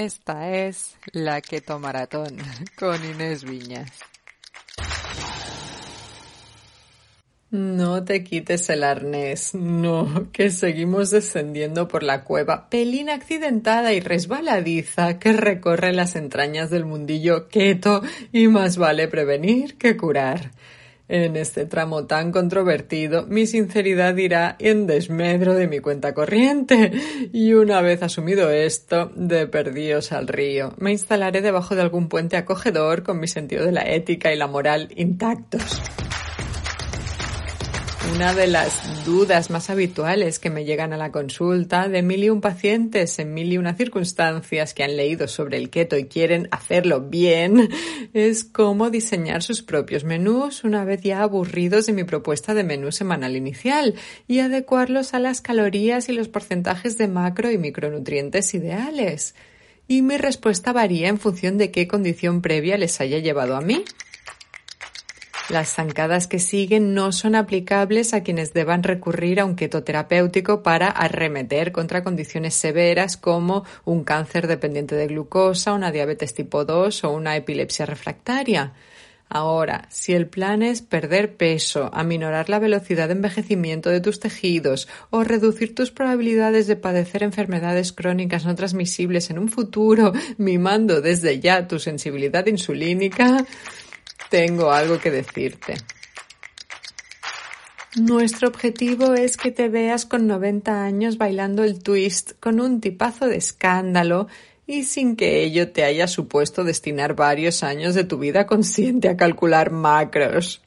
Esta es la Keto Maratón con Inés Viñas. No te quites el arnés, no, que seguimos descendiendo por la cueva, pelín accidentada y resbaladiza que recorre las entrañas del mundillo keto y más vale prevenir que curar. En este tramo tan controvertido, mi sinceridad irá en desmedro de mi cuenta corriente. Y una vez asumido esto, de perdidos al río, me instalaré debajo de algún puente acogedor con mi sentido de la ética y la moral intactos. Una de las dudas más habituales que me llegan a la consulta de mil y un pacientes en mil y una circunstancias que han leído sobre el keto y quieren hacerlo bien es cómo diseñar sus propios menús una vez ya aburridos de mi propuesta de menú semanal inicial y adecuarlos a las calorías y los porcentajes de macro y micronutrientes ideales. Y mi respuesta varía en función de qué condición previa les haya llevado a mí. Las zancadas que siguen no son aplicables a quienes deban recurrir a un keto terapéutico para arremeter contra condiciones severas como un cáncer dependiente de glucosa, una diabetes tipo 2 o una epilepsia refractaria. Ahora, si el plan es perder peso, aminorar la velocidad de envejecimiento de tus tejidos o reducir tus probabilidades de padecer enfermedades crónicas no transmisibles en un futuro, mimando desde ya tu sensibilidad insulínica, tengo algo que decirte. Nuestro objetivo es que te veas con 90 años bailando el twist con un tipazo de escándalo y sin que ello te haya supuesto destinar varios años de tu vida consciente a calcular macros.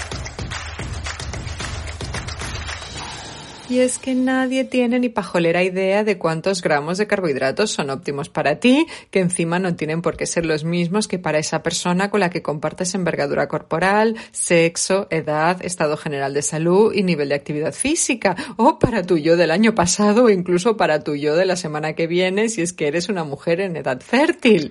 Y es que nadie tiene ni pajolera idea de cuántos gramos de carbohidratos son óptimos para ti, que encima no tienen por qué ser los mismos que para esa persona con la que compartes envergadura corporal, sexo, edad, estado general de salud y nivel de actividad física, o para tu yo del año pasado o incluso para tu yo de la semana que viene si es que eres una mujer en edad fértil.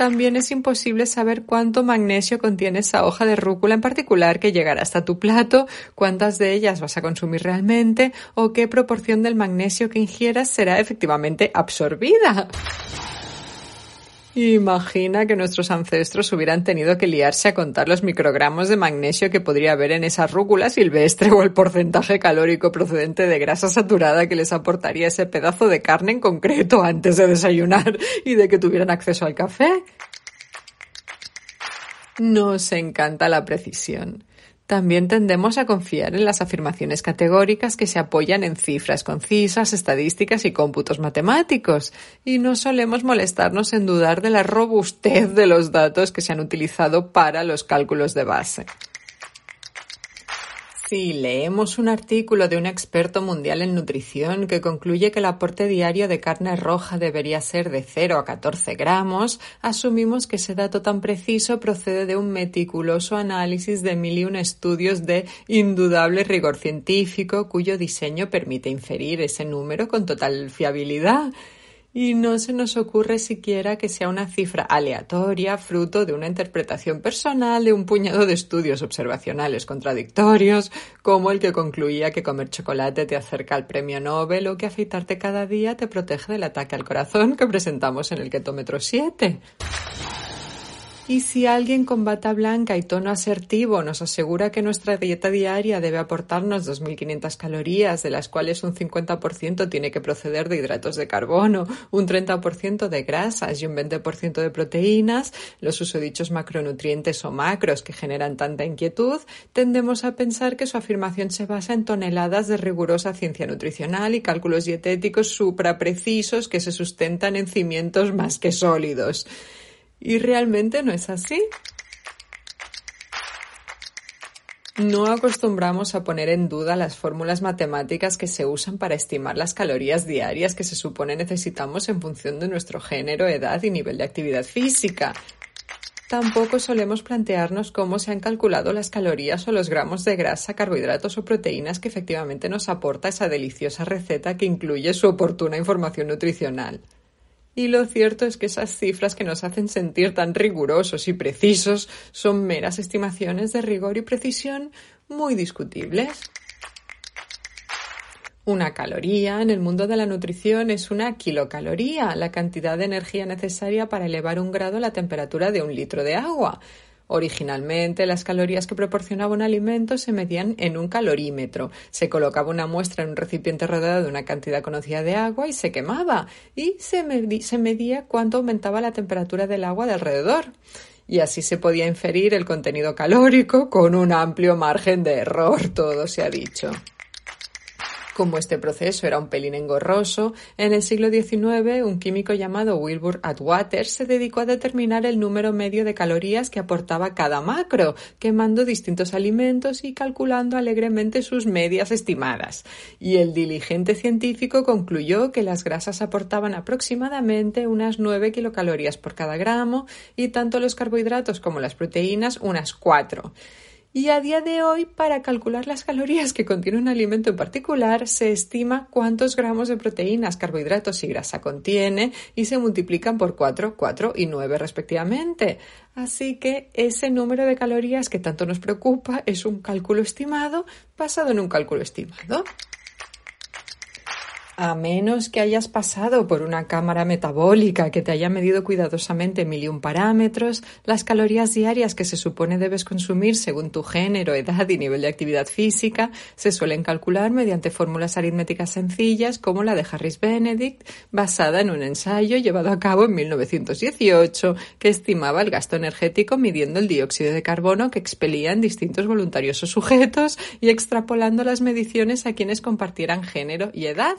También es imposible saber cuánto magnesio contiene esa hoja de rúcula en particular que llegará hasta tu plato, cuántas de ellas vas a consumir realmente o qué proporción del magnesio que ingieras será efectivamente absorbida. Imagina que nuestros ancestros hubieran tenido que liarse a contar los microgramos de magnesio que podría haber en esa rúcula silvestre o el porcentaje calórico procedente de grasa saturada que les aportaría ese pedazo de carne en concreto antes de desayunar y de que tuvieran acceso al café. Nos encanta la precisión. También tendemos a confiar en las afirmaciones categóricas que se apoyan en cifras concisas, estadísticas y cómputos matemáticos, y no solemos molestarnos en dudar de la robustez de los datos que se han utilizado para los cálculos de base. Si leemos un artículo de un experto mundial en nutrición que concluye que el aporte diario de carne roja debería ser de 0 a 14 gramos, asumimos que ese dato tan preciso procede de un meticuloso análisis de mil y un estudios de indudable rigor científico cuyo diseño permite inferir ese número con total fiabilidad y no se nos ocurre siquiera que sea una cifra aleatoria, fruto de una interpretación personal de un puñado de estudios observacionales contradictorios, como el que concluía que comer chocolate te acerca al premio Nobel o que afeitarte cada día te protege del ataque al corazón que presentamos en el ketómetro 7. Y si alguien con bata blanca y tono asertivo nos asegura que nuestra dieta diaria debe aportarnos 2.500 calorías, de las cuales un 50% tiene que proceder de hidratos de carbono, un 30% de grasas y un 20% de proteínas, los susodichos macronutrientes o macros que generan tanta inquietud, tendemos a pensar que su afirmación se basa en toneladas de rigurosa ciencia nutricional y cálculos dietéticos supraprecisos que se sustentan en cimientos más que sólidos. Y realmente no es así. No acostumbramos a poner en duda las fórmulas matemáticas que se usan para estimar las calorías diarias que se supone necesitamos en función de nuestro género, edad y nivel de actividad física. Tampoco solemos plantearnos cómo se han calculado las calorías o los gramos de grasa, carbohidratos o proteínas que efectivamente nos aporta esa deliciosa receta que incluye su oportuna información nutricional. Y lo cierto es que esas cifras que nos hacen sentir tan rigurosos y precisos son meras estimaciones de rigor y precisión muy discutibles. Una caloría en el mundo de la nutrición es una kilocaloría, la cantidad de energía necesaria para elevar un grado la temperatura de un litro de agua. Originalmente, las calorías que proporcionaba un alimento se medían en un calorímetro. Se colocaba una muestra en un recipiente rodeado de una cantidad conocida de agua y se quemaba. Y se, se medía cuánto aumentaba la temperatura del agua de alrededor y así se podía inferir el contenido calórico con un amplio margen de error, todo se ha dicho. Como este proceso era un pelín engorroso, en el siglo XIX un químico llamado Wilbur Atwater se dedicó a determinar el número medio de calorías que aportaba cada macro, quemando distintos alimentos y calculando alegremente sus medias estimadas. Y el diligente científico concluyó que las grasas aportaban aproximadamente unas 9 kilocalorías por cada gramo y tanto los carbohidratos como las proteínas unas 4. Y a día de hoy, para calcular las calorías que contiene un alimento en particular, se estima cuántos gramos de proteínas, carbohidratos y grasa contiene y se multiplican por 4, 4 y 9 respectivamente. Así que ese número de calorías que tanto nos preocupa es un cálculo estimado basado en un cálculo estimado. A menos que hayas pasado por una cámara metabólica que te haya medido cuidadosamente mil y un parámetros, las calorías diarias que se supone debes consumir según tu género, edad y nivel de actividad física se suelen calcular mediante fórmulas aritméticas sencillas como la de Harris Benedict, basada en un ensayo llevado a cabo en 1918 que estimaba el gasto energético midiendo el dióxido de carbono que expelían distintos voluntarios o sujetos y extrapolando las mediciones a quienes compartieran género y edad.